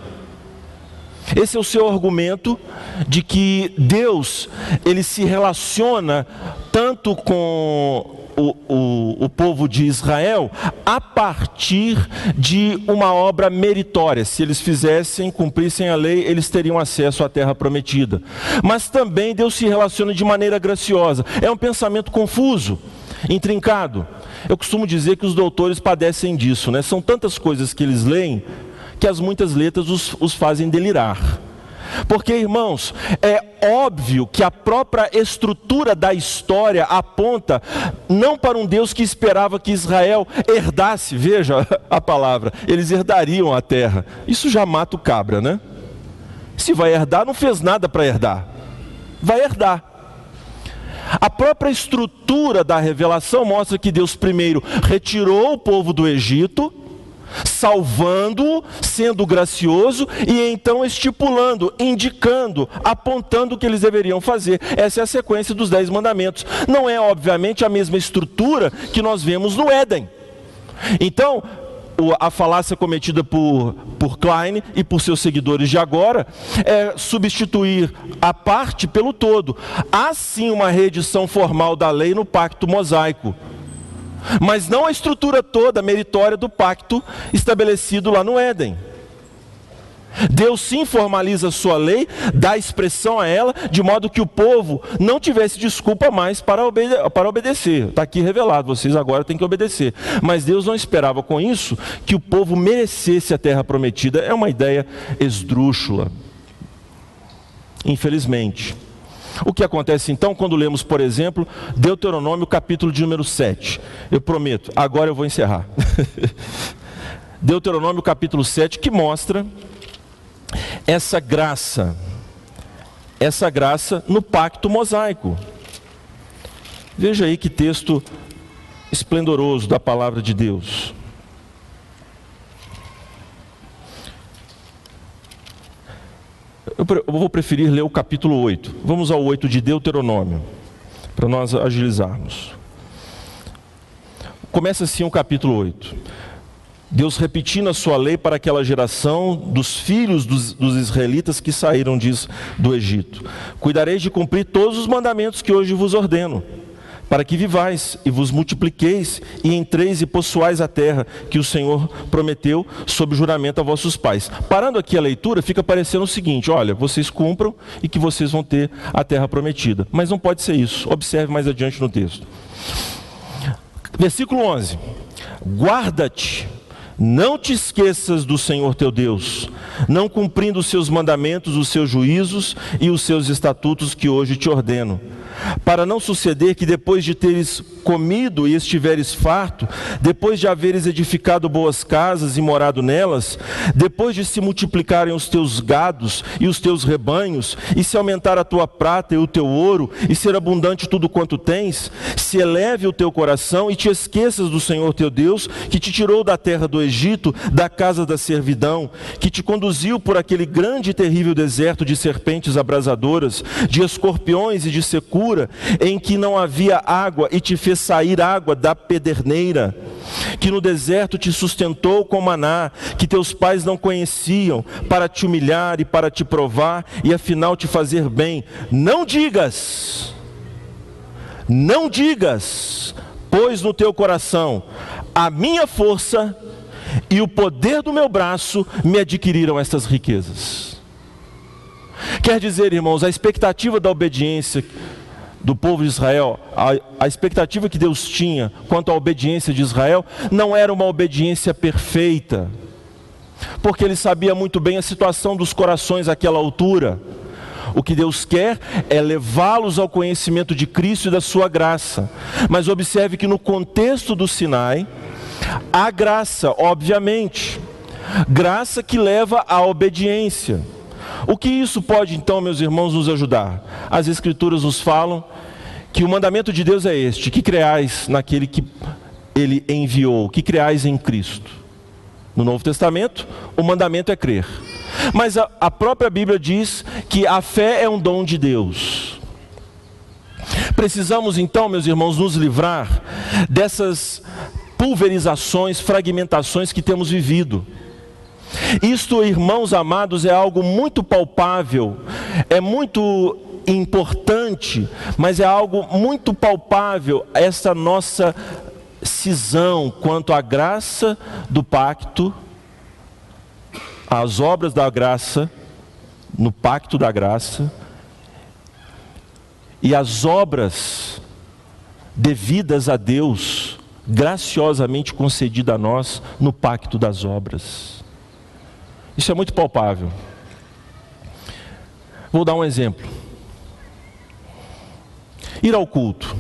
Esse é o seu argumento de que Deus ele se relaciona tanto com o, o, o, povo de Israel a partir de uma obra meritória. Se eles fizessem, cumprissem a lei, eles teriam acesso à terra prometida. Mas também Deus se relaciona de maneira graciosa. É um pensamento confuso, intrincado. Eu costumo dizer que os doutores padecem disso, né? São tantas coisas que eles leem que as muitas letras os, os fazem delirar. Porque, irmãos, é óbvio que a própria estrutura da história aponta não para um Deus que esperava que Israel herdasse, veja a palavra, eles herdariam a terra. Isso já mata o cabra, né? Se vai herdar, não fez nada para herdar. Vai herdar. A própria estrutura da revelação mostra que Deus primeiro retirou o povo do Egito, salvando-o, sendo gracioso e então estipulando, indicando, apontando o que eles deveriam fazer. Essa é a sequência dos Dez Mandamentos. Não é, obviamente, a mesma estrutura que nós vemos no Éden. Então, a falácia cometida por, por Klein e por seus seguidores de agora é substituir a parte pelo todo. Há sim uma reedição formal da lei no pacto mosaico mas não a estrutura toda meritória do pacto estabelecido lá no Éden. Deus sim formaliza a sua lei, dá expressão a ela, de modo que o povo não tivesse desculpa mais para, obede para obedecer. Está aqui revelado, vocês agora têm que obedecer. Mas Deus não esperava com isso que o povo merecesse a terra prometida. É uma ideia esdrúxula. Infelizmente. O que acontece então quando lemos, por exemplo, Deuteronômio capítulo de número 7? Eu prometo, agora eu vou encerrar. Deuteronômio capítulo 7, que mostra essa graça, essa graça no pacto mosaico. Veja aí que texto esplendoroso da palavra de Deus. Eu vou preferir ler o capítulo 8. Vamos ao 8 de Deuteronômio, para nós agilizarmos. Começa assim o capítulo 8. Deus repetindo a sua lei para aquela geração dos filhos dos, dos israelitas que saíram diz, do Egito. Cuidareis de cumprir todos os mandamentos que hoje vos ordeno para que vivais e vos multipliqueis e entreis e possuais a terra que o Senhor prometeu sob juramento a vossos pais. Parando aqui a leitura, fica parecendo o seguinte: olha, vocês cumpram e que vocês vão ter a terra prometida. Mas não pode ser isso. Observe mais adiante no texto. Versículo 11: Guarda-te não te esqueças do Senhor teu Deus, não cumprindo os seus mandamentos, os seus juízos e os seus estatutos que hoje te ordeno para não suceder que depois de teres comido e estiveres farto, depois de haveres edificado boas casas e morado nelas, depois de se multiplicarem os teus gados e os teus rebanhos, e se aumentar a tua prata e o teu ouro, e ser abundante tudo quanto tens, se eleve o teu coração e te esqueças do Senhor teu Deus, que te tirou da terra do Egito, da casa da servidão, que te conduziu por aquele grande e terrível deserto de serpentes abrasadoras, de escorpiões e de secura, em que não havia água e te fez sair água da pederneira, que no deserto te sustentou com maná, que teus pais não conheciam, para te humilhar e para te provar e afinal te fazer bem. Não digas, não digas, pois no teu coração, a minha força e o poder do meu braço me adquiriram estas riquezas. Quer dizer, irmãos, a expectativa da obediência do povo de Israel, a, a, expectativa que Deus tinha quanto à obediência de Israel, não era uma obediência perfeita, porque ele sabia muito bem a situação dos corações àquela altura. O que Deus quer é levá-los ao conhecimento de Cristo e da sua graça. Mas observe que no contexto do Sinai, há graça, obviamente, graça que leva à obediência. O que isso pode então, meus irmãos, nos ajudar? As Escrituras nos falam que o mandamento de Deus é este: que creais naquele que ele enviou, que creais em Cristo. No Novo Testamento, o mandamento é crer. Mas a, a própria Bíblia diz que a fé é um dom de Deus. Precisamos então, meus irmãos, nos livrar dessas pulverizações, fragmentações que temos vivido. Isto, irmãos amados, é algo muito palpável, é muito importante, mas é algo muito palpável essa nossa cisão quanto à graça do pacto, às obras da graça, no pacto da graça, e as obras devidas a Deus, graciosamente concedida a nós no pacto das obras. Isso é muito palpável. Vou dar um exemplo. Ir ao culto.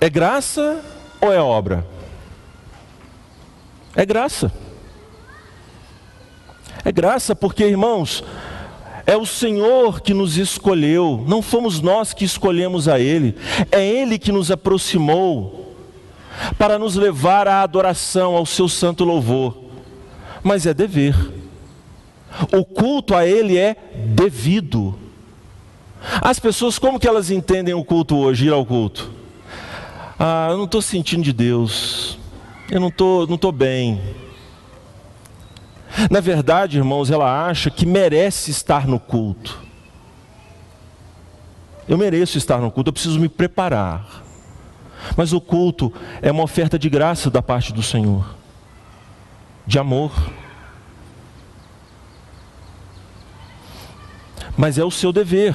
É graça ou é obra? É graça. É graça porque, irmãos, é o Senhor que nos escolheu, não fomos nós que escolhemos a Ele, é Ele que nos aproximou para nos levar à adoração, ao seu santo louvor. Mas é dever. O culto a Ele é devido. As pessoas, como que elas entendem o culto hoje, ir ao culto? Ah, eu não estou sentindo de Deus, eu não estou não tô bem. Na verdade, irmãos, ela acha que merece estar no culto. Eu mereço estar no culto, eu preciso me preparar. Mas o culto é uma oferta de graça da parte do Senhor, de amor. Mas é o seu dever,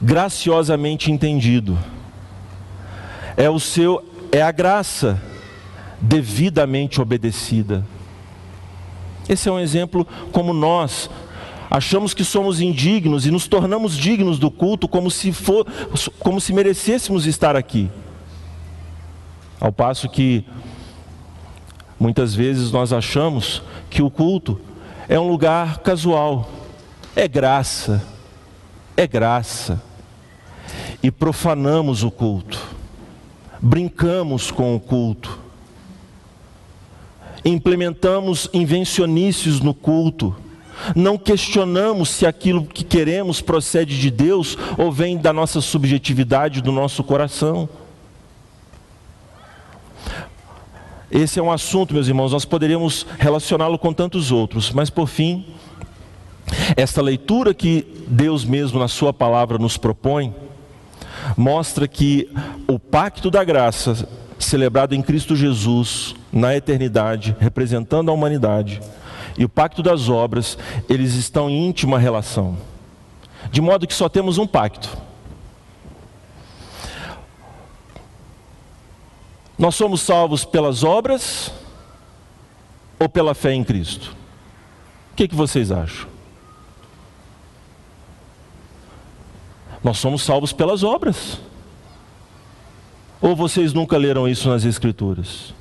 graciosamente entendido. É o seu é a graça devidamente obedecida. Esse é um exemplo como nós achamos que somos indignos e nos tornamos dignos do culto como se, for, como se merecêssemos estar aqui. Ao passo que muitas vezes nós achamos que o culto é um lugar casual, é graça, é graça. E profanamos o culto, brincamos com o culto, implementamos invencionícios no culto não questionamos se aquilo que queremos procede de Deus ou vem da nossa subjetividade, do nosso coração. Esse é um assunto, meus irmãos, nós poderíamos relacioná-lo com tantos outros, mas por fim, esta leitura que Deus mesmo na Sua palavra nos propõe, mostra que o pacto da graça, celebrado em Cristo Jesus, na eternidade, representando a humanidade, e o pacto das obras, eles estão em íntima relação. De modo que só temos um pacto. Nós somos salvos pelas obras ou pela fé em Cristo? O que, que vocês acham? Nós somos salvos pelas obras. Ou vocês nunca leram isso nas Escrituras?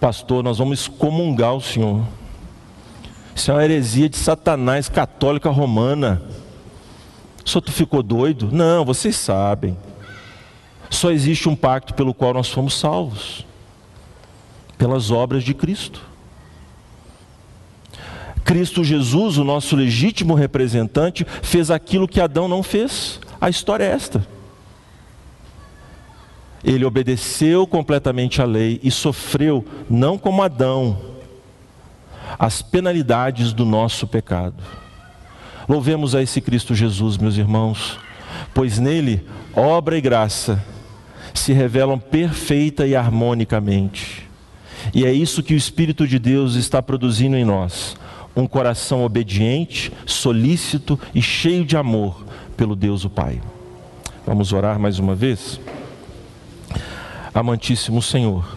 Pastor, nós vamos excomungar o Senhor. Isso é uma heresia de Satanás católica romana. Só tu ficou doido? Não, vocês sabem. Só existe um pacto pelo qual nós fomos salvos pelas obras de Cristo. Cristo Jesus, o nosso legítimo representante, fez aquilo que Adão não fez. A história é esta. Ele obedeceu completamente à lei e sofreu, não como Adão, as penalidades do nosso pecado. Louvemos a esse Cristo Jesus, meus irmãos, pois nele obra e graça se revelam perfeita e harmonicamente. E é isso que o Espírito de Deus está produzindo em nós: um coração obediente, solícito e cheio de amor pelo Deus o Pai. Vamos orar mais uma vez? Amantíssimo Senhor,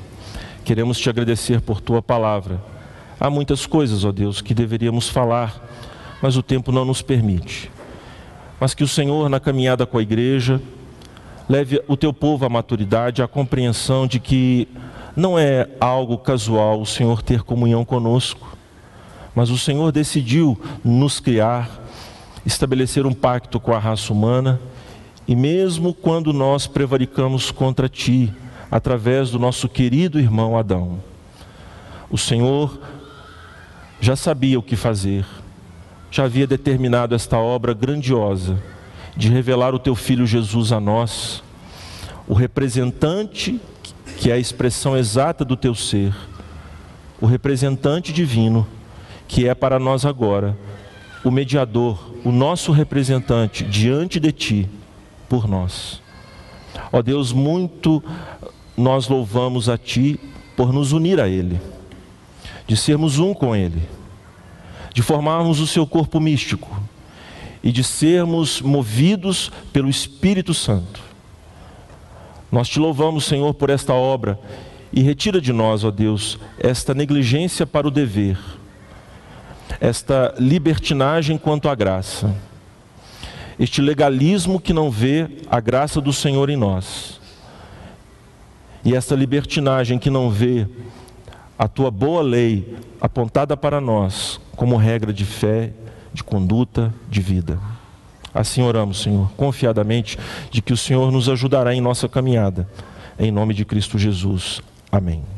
queremos te agradecer por tua palavra. Há muitas coisas, ó Deus, que deveríamos falar, mas o tempo não nos permite. Mas que o Senhor, na caminhada com a igreja, leve o teu povo à maturidade, à compreensão de que não é algo casual o Senhor ter comunhão conosco, mas o Senhor decidiu nos criar, estabelecer um pacto com a raça humana, e mesmo quando nós prevaricamos contra ti, através do nosso querido irmão Adão. O Senhor já sabia o que fazer, já havia determinado esta obra grandiosa de revelar o teu filho Jesus a nós, o representante que é a expressão exata do teu ser, o representante divino, que é para nós agora o mediador, o nosso representante diante de ti, por nós. Ó Deus, muito nós louvamos a Ti por nos unir a Ele, de sermos um com Ele, de formarmos o Seu corpo místico e de sermos movidos pelo Espírito Santo. Nós te louvamos, Senhor, por esta obra e retira de nós, ó Deus, esta negligência para o dever, esta libertinagem quanto à graça, este legalismo que não vê a graça do Senhor em nós e essa libertinagem que não vê a tua boa lei apontada para nós como regra de fé, de conduta, de vida. Assim oramos, Senhor, confiadamente de que o Senhor nos ajudará em nossa caminhada. Em nome de Cristo Jesus. Amém.